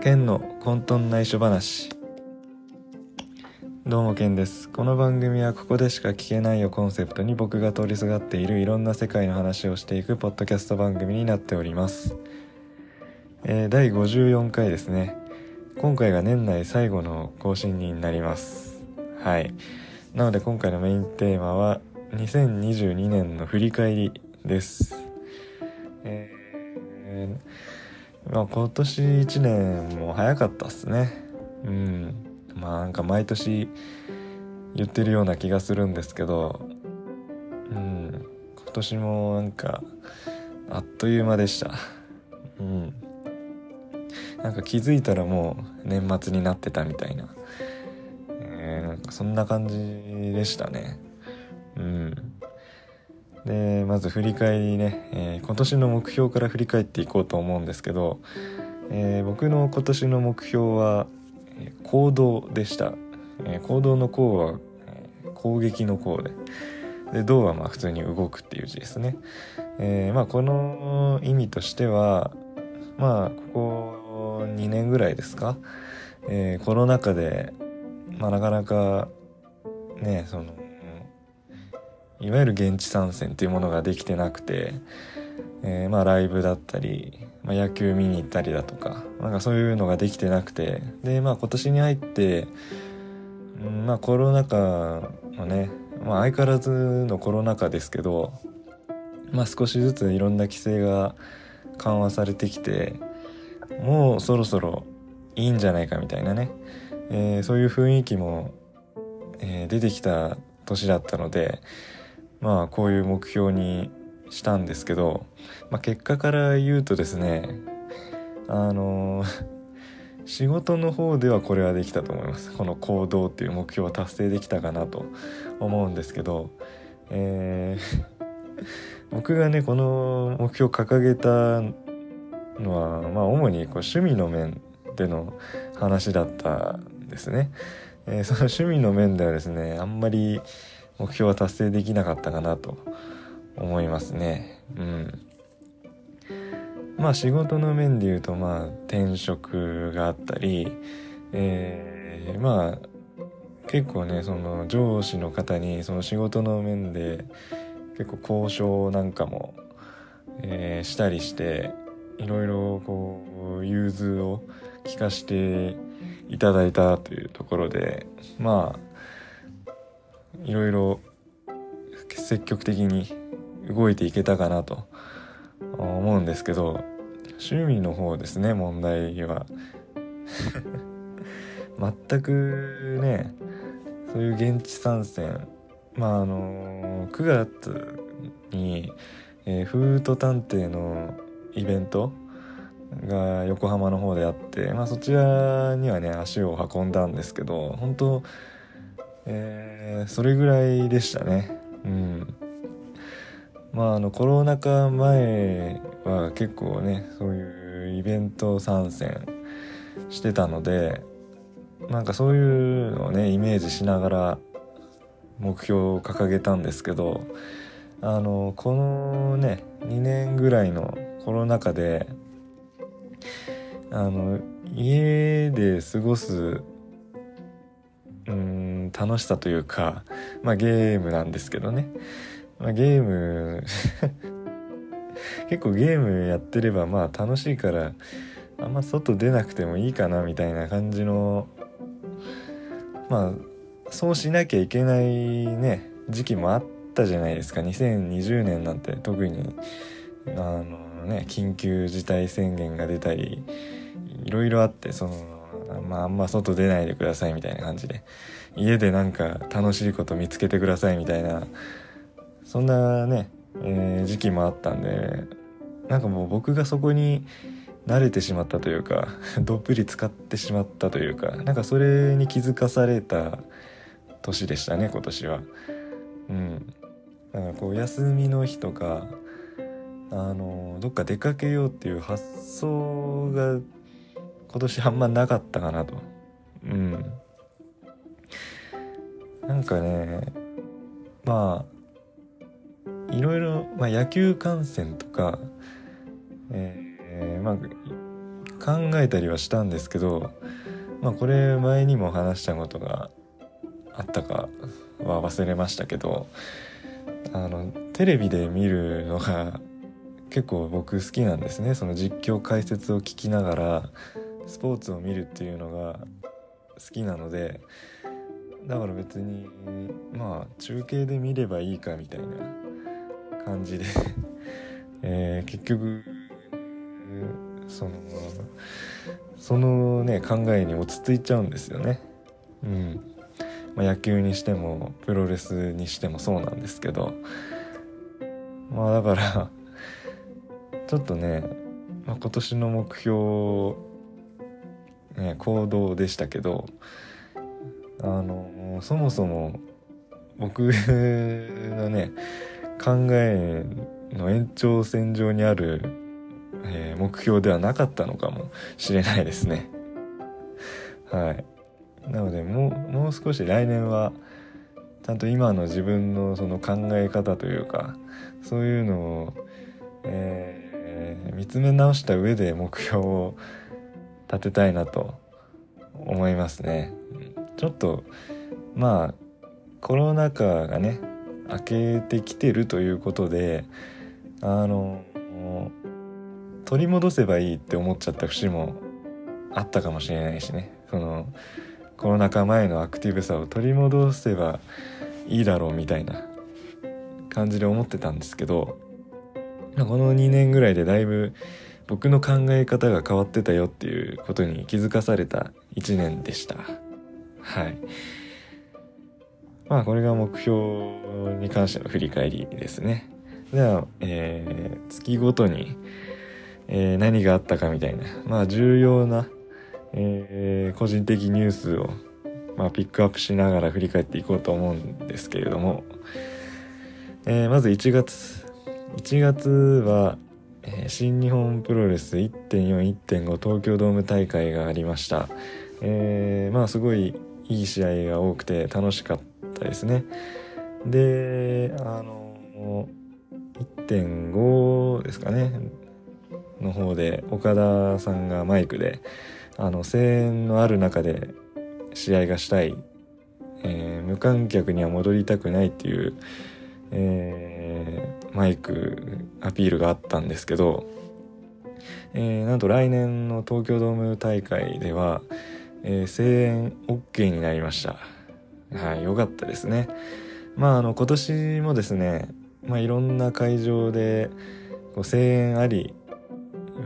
県の混沌内緒話。どうもケンです。この番組はここでしか聞けないをコンセプトに僕が通りすがっているいろんな世界の話をしていくポッドキャスト番組になっております、えー、第54回ですね。今回が年内最後の更新になります。はい。なので今回のメインテーマは2022年の振り返りです。えー、まあ今年1年も早かったっすね。うん。まあなんか毎年言ってるような気がするんですけどうん。今年もなんかあっという間でした。うん。なんか気づいたらもう年末になってたみたいな、えー、なんかそんな感じでしたね。うん。でまず振り返りね、えー、今年の目標から振り返っていこうと思うんですけど、えー、僕の今年の目標は行動でした、えー、行動の行は、え、攻撃の行でで動はまあ普通に動くっていう字ですね、えー、まあこの意味としてはまあここ2年ぐらいですか、えー、コロナ禍でまあなかなかねそのいわゆる現地参戦っていうものができてなくて、えー、まあライブだったりまあ、野球見に行ったりだとかなんかそういうのができてなくてでまあ今年に入って、まあコロナ禍のね、まあ、相変わらずのコロナ禍ですけどまあ少しずついろんな規制が緩和されてきてもうそろそろいいんじゃないかみたいなね、えー、そういう雰囲気も、えー、出てきた年だったのでまあこういう目標にしたんですけど、まあ、結果から言うとですねあの 仕事の方ではこれはできたと思います。この行動っていう目標は達成できたかなと思うんですけど、えー 僕がねこの目標を掲げたのはまあ主にこう趣味の面での話だったんですね、えー、その趣味の面ではですねあんまり目標は達成できなかったかなと思いますね。うん。まあ仕事の面で言うとまあ転職があったりえー、まあ結構ねその上司の方にその仕事の面で結構交渉なんかも、えー、したりしていろいろこう融通を聞かしていただいたというところでまあいろいろ積極的に動いていけたかなと思うんですけど趣味の方ですね問題は。全くねそういう現地参戦まああの9月に、えー、フート探偵のイベントが横浜の方であって、まあ、そちらにはね足を運んだんですけど本当えー、それぐらいでしたね。うん。まああのコロナ禍前は結構ねそういうイベント参戦してたのでなんかそういうのをねイメージしながら目標を掲げたんですけどあのこのね2年ぐらいのコロナ禍であの家で過ごすうん楽しさというかまあゲームなんですけどね。まあ、ゲーム 結構ゲームやってればまあ楽しいからあんま外出なくてもいいかなみたいな感じのまあそうしなきゃいけないね時期もあったじゃないですか。2020年なんて特にあのね緊急事態宣言が出たりいろいろあってそのまああんま外出ないでくださいみたいな感じで。家でなんか楽しいこと見つけてくださいみたいなそんなね、えー、時期もあったんでなんかもう僕がそこに慣れてしまったというか どっぷり使ってしまったというかなんかそれに気づかされた年でしたね今年は。うん、だかこう休みの日とかあのどっか出かけようっていう発想が今年あんまなかったかなと。うん。なんかねまあいろいろ、まあ、野球観戦とか、えー、まあ考えたりはしたんですけど、まあ、これ前にも話したことがあったかは忘れましたけどあのテレビで見るのが結構僕好きなんですね。その実況解説を聞きながらスポーツを見るっていうのが好きなのでだから別にまあ中継で見ればいいかみたいな感じで。えー、結局そのそのね考えに落ち着いちゃうんですよね。うん。まあ、野球にしてもプロレスにしてもそうなんですけど。まあだからちょっとね、まあ、今年の目標、ね、行動でしたけどあのそもそも僕 のね考えの延長線上にある、えー、目標ではなかったのかもしれないですね。はい。なのでもうもう少し来年はちゃんと今の自分のその考え方というかそういうのを、えー、見つめ直した上で目標を立てたいなと思いますね。ちょっとまあコロナ禍がね明けてきてるということであの取り戻せばいいって思っちゃった節もあったかもしれないしね。そのコロナ禍前のアクティブさを取り戻せばいいだろうみたいな感じで思ってたんですけどこの2年ぐらいでだいぶ僕の考え方が変わってたよっていうことに気づかされた1年でした。はい。まあこれが目標に関しての振り返りですね。では、えー、月ごとに、えー、何があったかみたいな。まあ重要なえー、個人的ニュースを、まあ、ピックアップしながら振り返っていこうと思うんですけれども、えー、まず1月。1月は、え、新日本プロレス1.41.5東京ドーム大会がありました、えー、まあすごいいい試合が多くて楽しかったですね。であの1.5ですかね。の方で岡田さんがマイクであの声援のある中で試合がしたい、えー、無観客には戻りたくないっていう、えー、マイクアピールがあったんですけど、えー、なんと来年の東京ドーム大会では、えー、声援 OK になりました。はい、よかったですね。まあ、あの、今年もですね、まあ、いろんな会場で、こう声援あり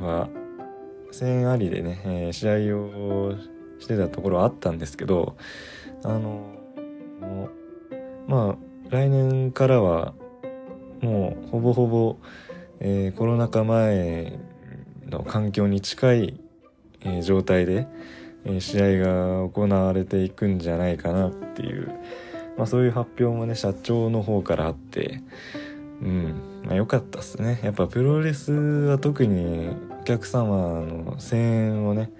は声援ありでね、えー、試合をしてたところあったんですけどあのまあ来年からはもうほぼほぼ、えー、コロナ禍前の環境に近い、えー、状態で、試合が行われていくんじゃないかなっていう、まあ、そういう発表もね社長の方からあって。うん。まあ良かったっすね。やっぱプロレスは特にお客様の声援をね、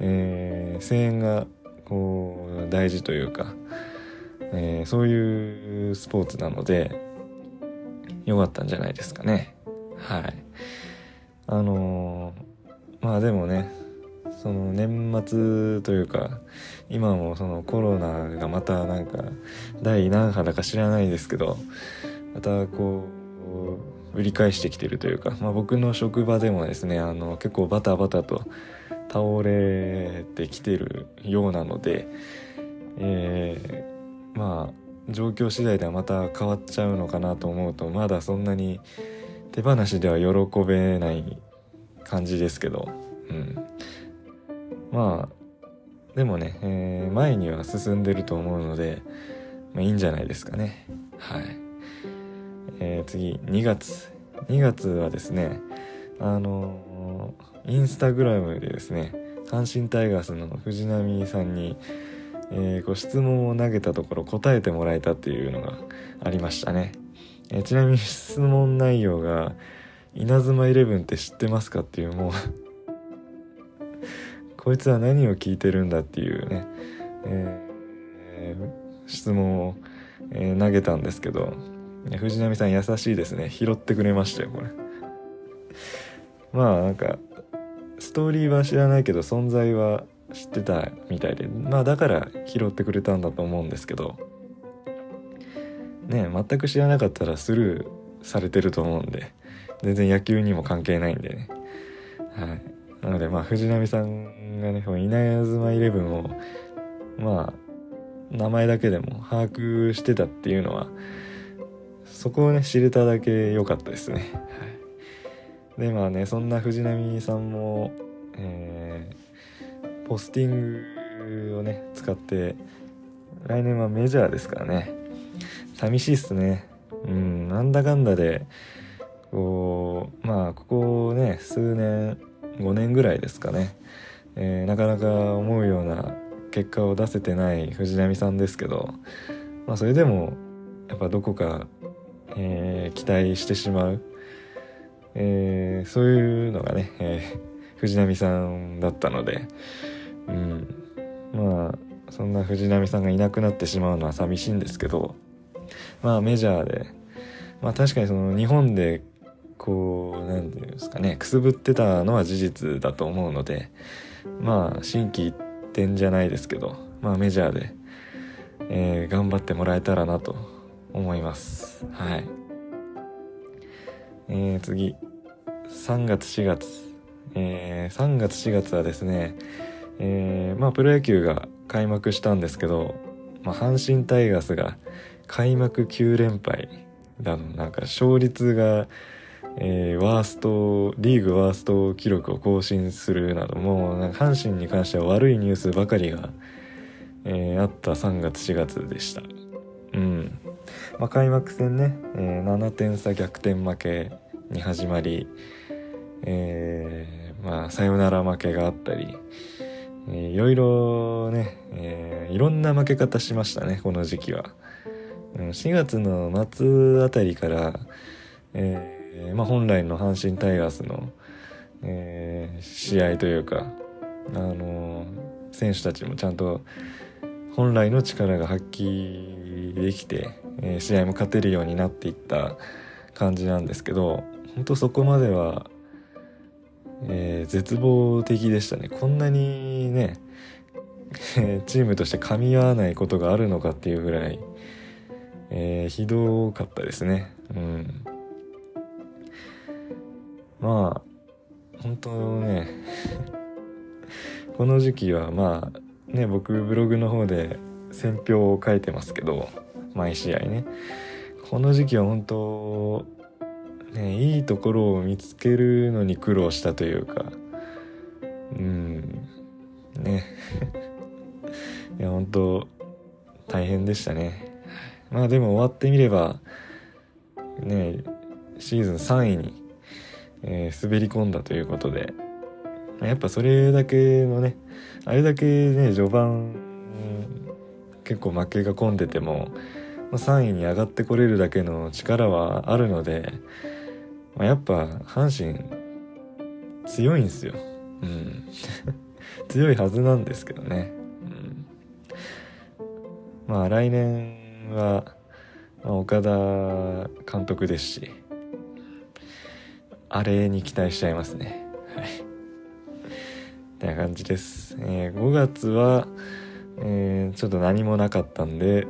えー、声援がこう大事というか、えー、そういうスポーツなので良かったんじゃないですかね。はい。あのー、まあでもねその年末というか今もそのコロナがまたなんか第何波だか知らないですけどまたこう売り返してきてるというか、まあ、僕の職場でもですねあの結構バタバタと倒れてきてるようなので、えー、まあ状況次第ではまた変わっちゃうのかなと思うとまだそんなに手放しでは喜べない感じですけど、うん、まあでもね、えー、前には進んでると思うので、まあ、いいんじゃないですかねはい。えー、次2月2月はですねあのー、インスタグラムでですね阪神タイガースの藤波さんに、えー、ご質問を投げたところ答えてもらえたっていうのがありましたね、えー、ちなみに質問内容が「稲妻イレブンって知ってますか?」っていうもうこいつは何を聞いてるんだっていうね、えー、質問を、えー、投げたんですけど藤波さん優しいですね。拾ってくれましたよこれ。まあなんかストーリーは知らないけど存在は知ってたみたいでまあだから拾ってくれたんだと思うんですけどね全く知らなかったらスルーされてると思うんで全然野球にも関係ないんでね。はい。なのでまあ藤波さんがねこの稲妻イレブンをまあ名前だけでも把握してたっていうのはそこをね知れただけ良かったですね。はい、でまあねそんな藤波さんも、えー、ポスティングをね使って来年はメジャーですからね寂しいっすね。うんなんだかんだでこうまあここね数年5年ぐらいですかね、えー、なかなか思うような結果を出せてない藤波さんですけど、まあ、それでもやっぱどこか、えー、期待してしまう、えー、そういうのがね、えー、藤波さんだったので、うん、まあそんな藤波さんがいなくなってしまうのは寂しいんですけどまあメジャーでまあ確かにその日本でこう何て言うんですかねくすぶってたのは事実だと思うのでまあ心機一転じゃないですけどまあメジャーで、えー、頑張ってもらえたらなと思います。はい。えー、次。3月4月。えー、3月4月はですねえー、まあプロ野球が開幕したんですけど、まあ、阪神タイガースが開幕9連敗だなんか勝率がえー、ワーストリーグワースト記録を更新するなどもうなんか阪神に関しては悪いニュースばかりが、えー、あった3月4月でした。うん。まあ、開幕戦ね、えー、7点差逆転負けに始まり、えー、まあサヨナラ負けがあったり、え、いろいろね、えー、いろんな負け方しましたねこの時期は、うん、4月の末あたりから、えーえー、まあ、本来の阪神タイガースの、えー、試合というか、あのー、選手たちもちゃんと本来の力が発揮できて、え試合も勝てるようになっていった感じなんですけど本当そこまでは、え絶望的でしたね。こんなにねチームとして噛み合わないことがあるのかっていうぐらい、えひどかったですね。うん。まあ本当ね この時期はまあね僕ブログの方で選評を書いてますけど毎試合ね。この時期は本当ねいいところを見つけるのに苦労したというかうんね。いや本当大変でしたね。まあでも終わってみればねシーズン3位にえー、滑り込んだということで、やっぱそれだけのね、あれだけね、序盤、結構負けが込んでても、まあ、3位に上がってこれるだけの力はあるので、まあ、やっぱ阪神強いんですよ。うん。強いはずなんですけどね。うん、まあ来年は、まあ、岡田監督ですし、あれに期待しちゃいますね。はい。ってな感じです。えー、5月は、えー、ちょっと何もなかったんで、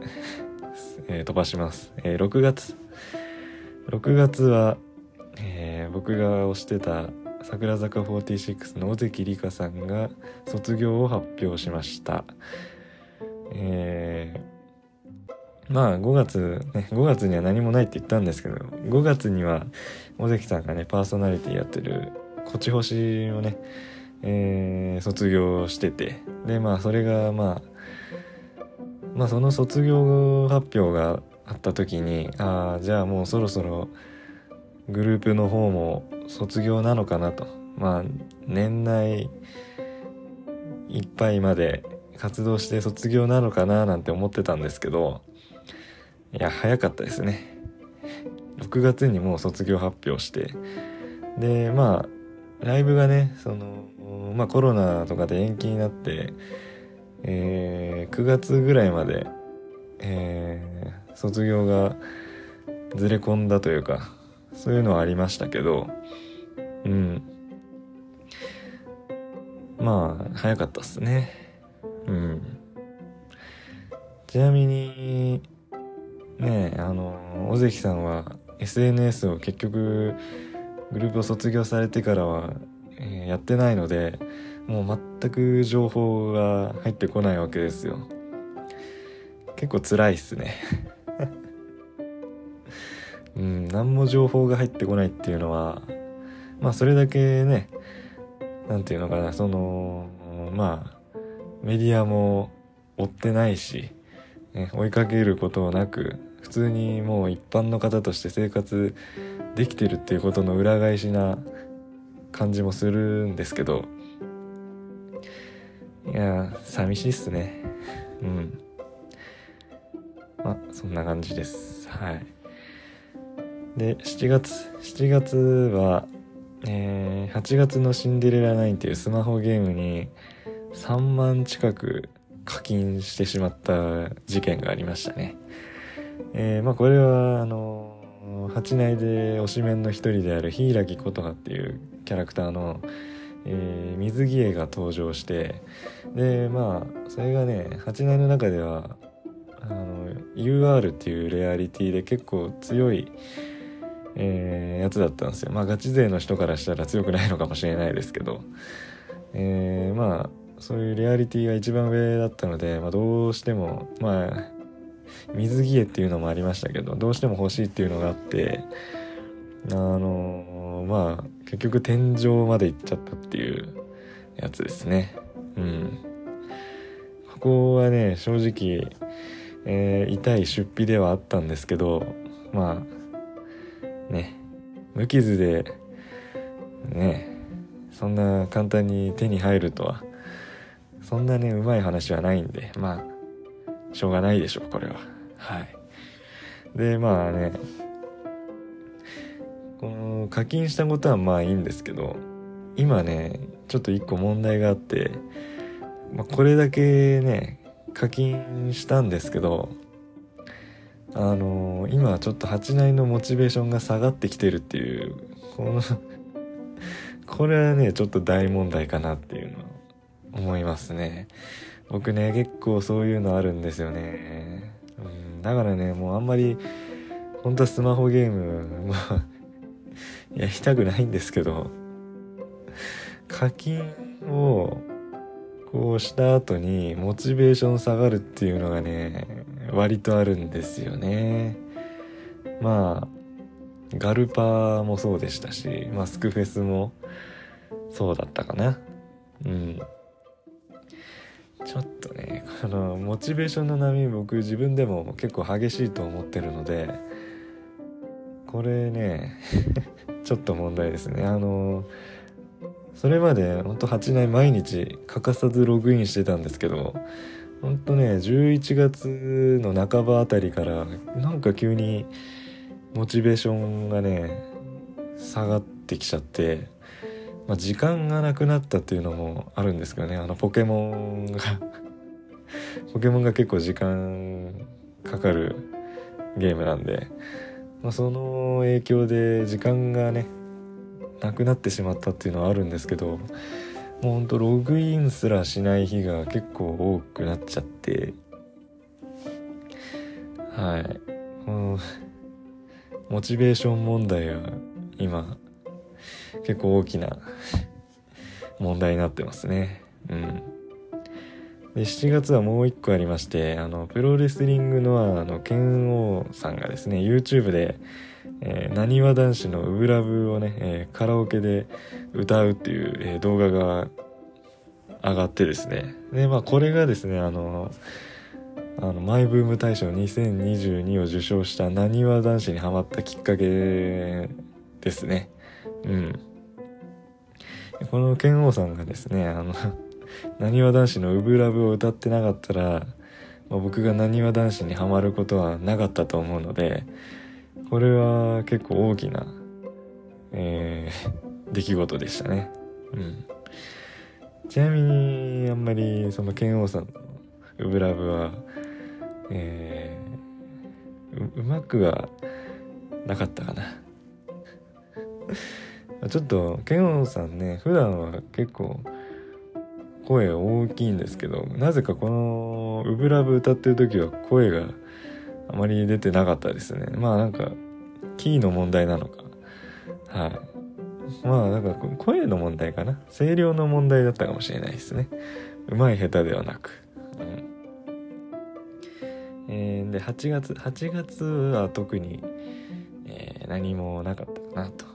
えー、飛ばします。えー、6月。6月は、えー、僕が推してた桜坂46の尾関里香さんが卒業を発表しました。えー、まあ5月ね、5月には何もないって言ったんですけど、5月には尾関さんがねパーソナリティやってる「こちほし」をね、えー、卒業しててでまあそれがまあまあその卒業発表があった時にああじゃあもうそろそろグループの方も卒業なのかなと。まあ年内いっぱいまで活動して卒業なのかななんて思ってたんですけどいや早かったですね。6月にもう卒業発表して。でまあライブがねそのまあコロナとかで延期になって、えー、9月ぐらいまで、えー、卒業がずれ込んだというかそういうのはありましたけどうん。まあ早かったっすね。うん。ちなみにねあの尾関さんは SNS を結局グループを卒業されてからは、えー、やってないのでもう全く情報が入ってこないわけですよ。結構辛いっすね。うん何も情報が入ってこないっていうのはまあそれだけね何て言うのかなそのまあメディアも追ってないし、ね、追いかけることなく通にもう一般の方として生活できてるっていうことの裏返しな感じもするんですけどいや寂しいっすね。うん。まあそんな感じです。はい。で7月7月はえー、8月の「シンデレラ9」っていうスマホゲームに3万近く課金してしまった事件がありましたね。えー、まあこれはあの八内で推しメンの一人である柊琴葉っていうキャラクターの、えー、水着絵が登場してでまあそれがね八内の中ではあの UR っていうレアリティで結構強い、えー、やつだったんですよ。まあガチ勢の人からしたら強くないのかもしれないですけど、えー、まあそういうレアリティが一番上だったので、まあ、どうしてもまあ水着絵っていうのもありましたけどどうしても欲しいっていうのがあってあのまあ結局天井まで行っちゃったっていうやつですね。うん。ここはね正直、えー、痛い出費ではあったんですけどまあね無傷でねそんな簡単に手に入るとはそんなねうまい話はないんでまあしょうがないでしょうこれは。はい。でまあねこの課金したことはまあいいんですけど今ねちょっと一個問題があって、まあ、これだけね課金したんですけどあのー、今ちょっと8内のモチベーションが下がってきてるっていうこのこれはねちょっと大問題かなっていうのは思いますね僕ね結構そういうのあるんですよね、うん、だからねもうあんまり本当はスマホゲームまあ やりたくないんですけど課金をこうした後にモチベーション下がるっていうのがね割とあるんですよね。まあガルパーもそうでしたしマスクフェスもそうだったかな。うん。ちょっとねこのモチベーションの波僕自分でも結構激しいと思ってるのでこれね ちょっと問題ですね。あのそれまでほんと8年毎日欠かさずログインしてたんですけどほんとね11月の半ばあたりからなんか急にモチベーションがね下がってきちゃってまあ、時間がなくなったっていうのもあるんですけどね。あのポケモンが。ポケモンが結構時間かかるゲームなんで、まあ、その影響で時間がねなくなってしまったっていうのはあるんですけどもうほんとログインすらしない日が結構多くなっちゃって。はい。このモチベーション問題は今結構大きな問題になってますね。うん。で、7月はもう一個ありまして、あの、プロレスリングのあの、剣王さんがですね、YouTube で、えー、なにわ男子のウブラブをね、えー、カラオケで歌うっていう、えー、動画が上がってですね。で、まあ、これがですね、あの、あの、マイブーム大賞2022を受賞したなにわ男子にハマったきっかけですね。うん。この剣王さんがですね、あの なにわ男子の「ウブラブ」を歌ってなかったら、まあ、僕がなにわ男子にはまることはなかったと思うのでこれは結構大きな、えー、出来事でしたね。うん。ちなみにあんまりその剣王さんの「ウブラブは」えー、ううまくはなかったかな ちょっとケンさんね普段は結構声大きいんですけどなぜかこの「ウブラブ」歌ってる時は声があまり出てなかったですね。まあなんかキーの問題なのか。はい。まあなんか声の問題かな。声量の問題だったかもしれないですね。うまい下手ではなく、うん。えー、で8月8月は特に、えー、何もなかったかなと。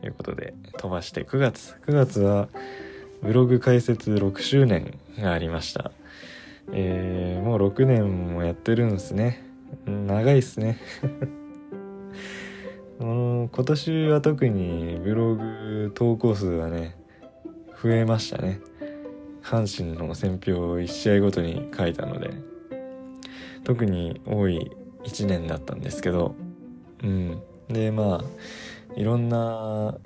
ということで飛ばして9月9月はブログ開設6周年がありました。えー、もう6年もやってるんですね。長いっすね。今年は特にブログ投稿数がね、増えましたね。阪神の選評を1試合ごとに書いたので、特に多い1年だったんですけど、うん。で、まあ、いろんな、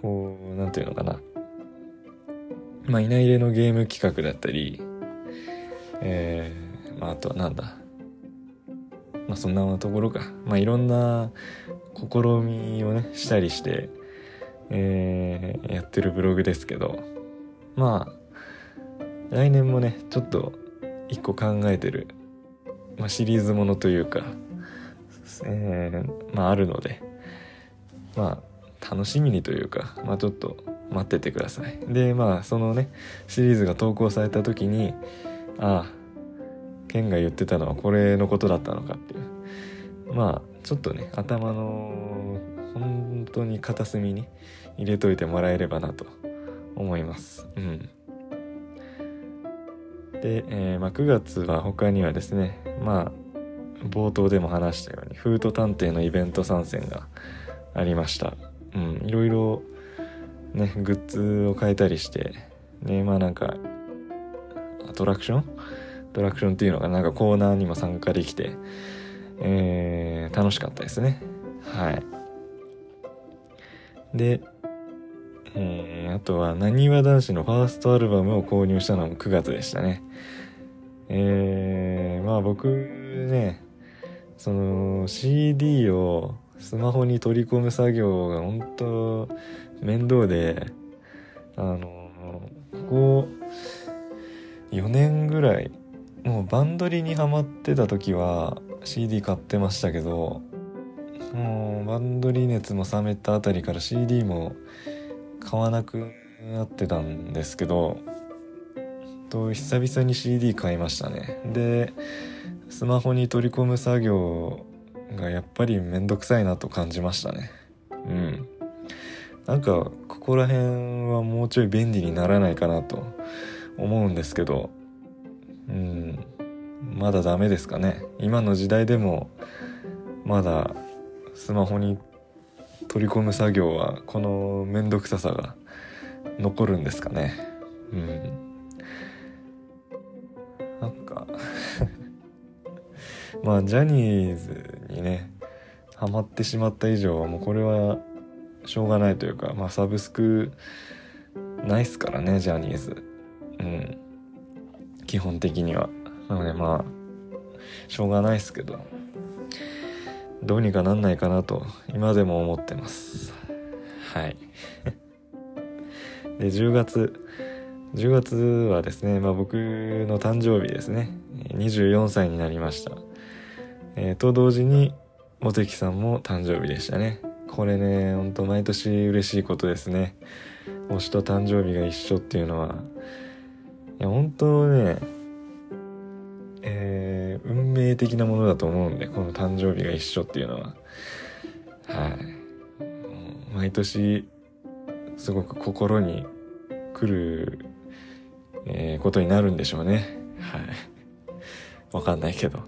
こう、なんていうのかな。まあ、いないれのゲーム企画だったり、えー、まあ、あとはなんだ。まあ、そんなところか。まあ、いろんな試みをね、したりして、えー、やってるブログですけど、まあ、来年もね、ちょっと一個考えてる、まあ、シリーズものというか、えー、まああるので、まあ、楽しみにというか、まあちょっと待っててください。で、まあ、そのね、シリーズが投稿された時に、ああ、ケンが言ってたのはこれのことだったのかっていう。まあ、ちょっとね、頭の、本当に片隅に入れといてもらえればなと思います。うん。で、えー、まあ、9月は他にはですね、まあ、冒頭でも話したように、フード探偵のイベント参戦がありました。うん、いろいろね、グッズを変えたりして、ね、まあなんか、アトラクション？アトラクションっていうのがな？んかコーナーにも参加できて、えー、楽しかったですね。はい。で、えー、あとは、なにわ男子のファーストアルバムを購入したのも9月でしたね。えー、まあ僕ね、その CD をスマホに取り込む作業が本当面倒であのここ4年ぐらいもうバンドリにハマってた時は CD 買ってましたけどもうバンドリ熱も冷めたあたりから CD も買わなくなってたんですけどと久々に CD 買いましたね。でスマホに取り込む作業がやっぱりめんどくさいなと感じましたね。うん。なんかここら辺はもうちょい便利にならないかなと思うんですけど。うん。まだダメですかね。今の時代でもまだスマホに取り込む作業はこの面倒くささが残るんですかね。うん。なんかまあジャニーズにねハマってしまった以上はもうこれはしょうがないというかまあサブスクないっすからねジャニーズ。うん。基本的には。なのでまあしょうがないっすけど。どうにかなんないかなと今でも思ってます。はい。で10月10月はですね、まあ、僕の誕生日ですね。24歳になりました。えー、と同時に茂木さんも誕生日でしたね。これねほんと毎年嬉しいことですね。推しと誕生日が一緒っていうのはいや本当ねえー、運命的なものだと思うんでこの誕生日が一緒っていうのは。はい。毎年すごく心に来る、えー、ことになるんでしょうね。はい。わかんないけど。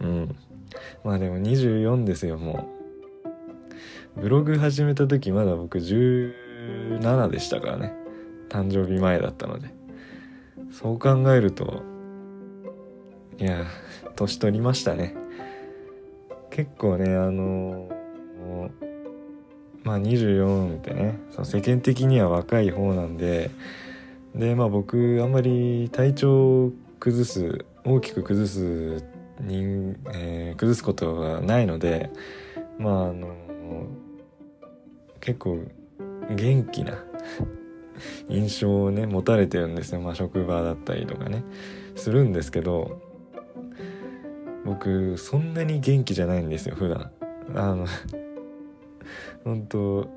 うん。まあでも24ですよもう。ブログ始めた時まだ僕17でしたからね。誕生日前だったので。そう考えるといや年取りましたね。結構ねあのまあ24ってねその世間的には若い方なんででまあ僕あんまり体調崩す大きく崩す人、えー、崩すことがないのでまああの結構元気な 印象をね持たれてるんですよ、まあ、職場だったりとかね。するんですけど僕そんなに元気じゃないんですよ普段。あの 本当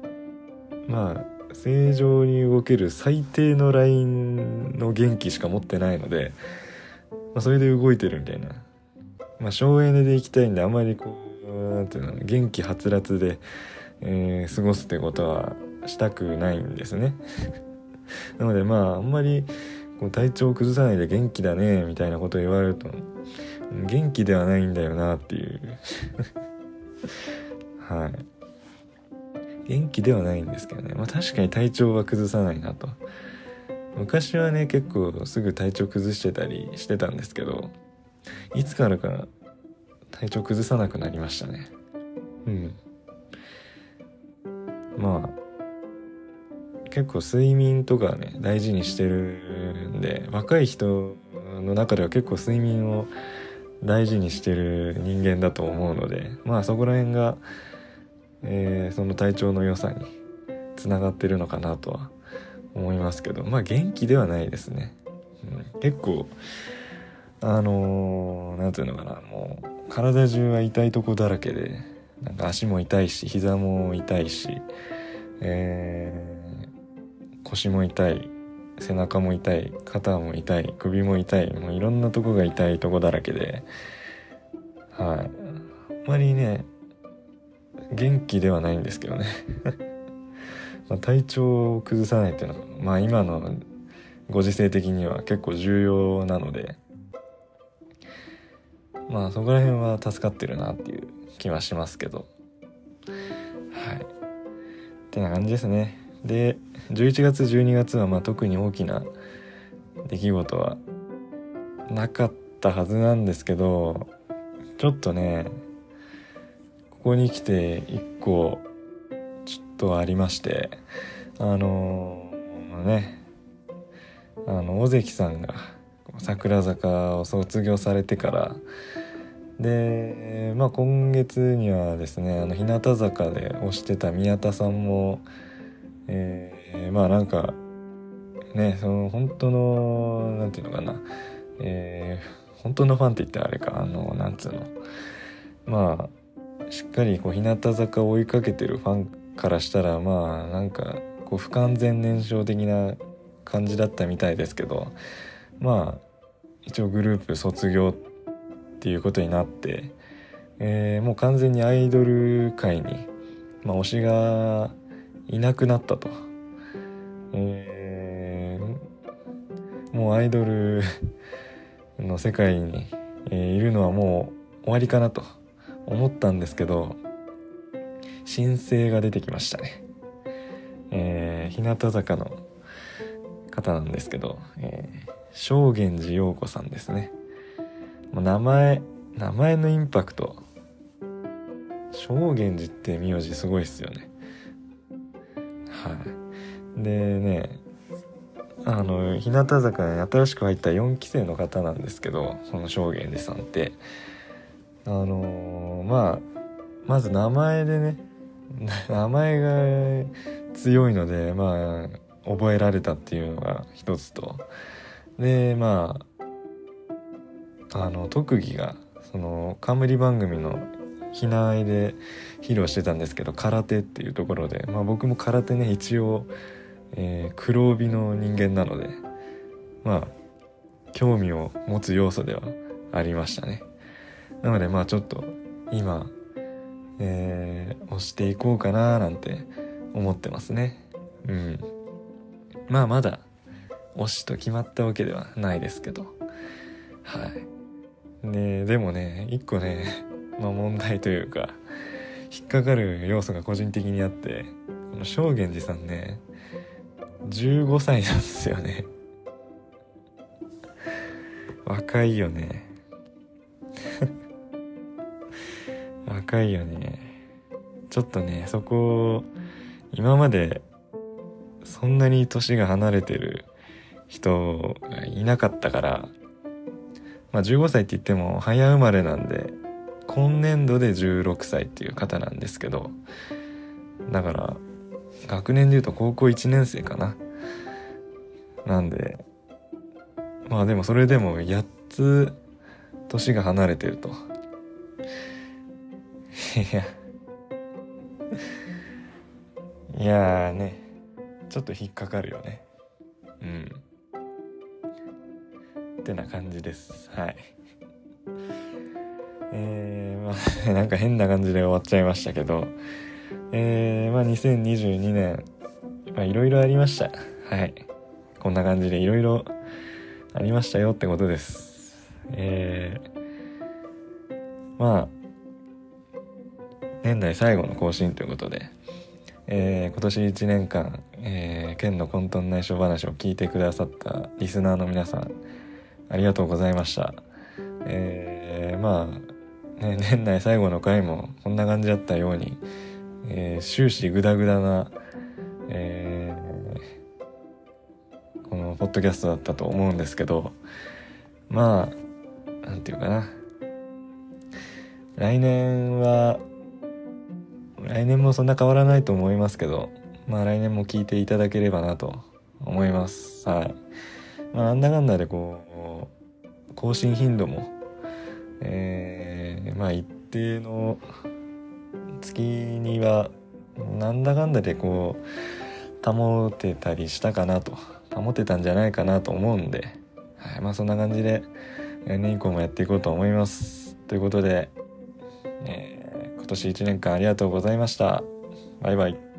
まあ正常に動ける最低のラインの元気しか持ってないので、まあ、それで動いてるみたいな。まあ省エネで行きたいんであまりこうなんていうの元気はつらつで、えー、過ごすってことはしたくないんですね。なのでまああんまりこう体調を崩さないで元気だねみたいなことを言われると元気ではないんだよなっていう。はい。元気ではないんですけどね。まあ確かに体調は崩さないなと。昔はね結構すぐ体調崩してたりしてたんですけどいつからか体調崩さなくなりましたね。うん。まあ結構睡眠とかね大事にしてるんで若い人の中では結構睡眠を大事にしてる人間だと思うのでまあそこら辺が、えー、その体調の良さにつながってるのかなとは思いますけどまあ元気ではないですね、うん、結構あの何、ー、て言うのかなもう体中は痛いとこだらけでなんか足も痛いし膝も痛いしえー腰も痛い背中も痛い肩も痛い首も痛いもういろんなとこが痛いとこだらけではい。あんまりね元気ではないんですけどね。ま体調を崩さないっていうのはまあ今のご時世的には結構重要なのでまあそこら辺は助かってるなっていう気はしますけど。はい。ってな感じですね。で11月12月はまあ特に大きな出来事はなかったはずなんですけどちょっとねここに来て一個ちょっとありましてあのー、ねあの尾関さんが桜坂を卒業されてから。でまあ今月にはですねあの日向坂で推してた宮田さんもえー、まあなんかねその本当の何て言うのかな。えー、本当のファンって言ったらあれか。あのなんつうの。まあしっかりこう日向坂を追いかけてるファンからしたらまあなんかこう不完全燃焼的な感じだったみたいですけど。まあ一応グループ卒業っていうことになって、えー、もう完全にアイドル界に、まあ、推しがいなくなったと。えー、もうアイドルの世界に、えー、いるのはもう終わりかなと思ったんですけど、申請が出てきましたね。えー、日向坂の方なんですけど、えー、正源寺陽子さんですね。もう名前、名前のインパクト。正源寺って名字すごいっすよね。はいでねあの日向坂に新しく入った4期生の方なんですけどその正源寺さんってあのー、まあまず名前でね 名前が強いのでまあ覚えられたっていうのが一つとでまああの特技がその冠番組の避難で披露してたんですけど空手っていうところで、まあ、僕も空手ね一応、えー、黒帯の人間なのでまあ興味を持つ要素ではありましたね。なのでまあちょっと今、えー、押していこうかななんて思ってますね。うん。まあまだ推しと決まったわけではないですけど。はい。ねでもね一個ね まあ問題というか引っかかる要素が個人的にあってこの正源寺さんね15歳なんですよね。若いよね。若いよね。ちょっとねそこ今までそんなに年が離れてる人がいなかったからまあ15歳って言っても早生まれなんで今年度で16歳っていう方なんですけどだから学年でいうと高校1年生かな。なんでまあでもそれでも8つ年が離れてると。いや。いやーね。ちょっと引っかかるよね。うん。ってな感じです。はい。えー、まあ なんか変な感じで終わっちゃいましたけど。えー、まあ2022年まあいろいろありました。はい。こんな感じでいろいろありましたよってことです。えー、まあ年内最後の更新ということで。えー、今年1年間、えー、県の混沌内緒話を聞いてくださったリスナーの皆さんありがとうございました。えー、まあ、ね、年内最後の回もこんな感じだったように、えー、終始グダグダな、えー、このポッドキャストだったと思うんですけど、まあ、なんていうかな。来年は、来年もそんな変わらないと思いますけど、まあ来年も聞いていただければなと思います。はい。まあなんだかんだでこう、更新頻度も、えー、まあ一定の月には、なんだかんだでこう、保てたりしたかなと、保てたんじゃないかなと思うんで、はい、まあそんな感じで、来年以降もやっていこうと思います。ということで、えー今年1年間ありがとうございました。バイバイ。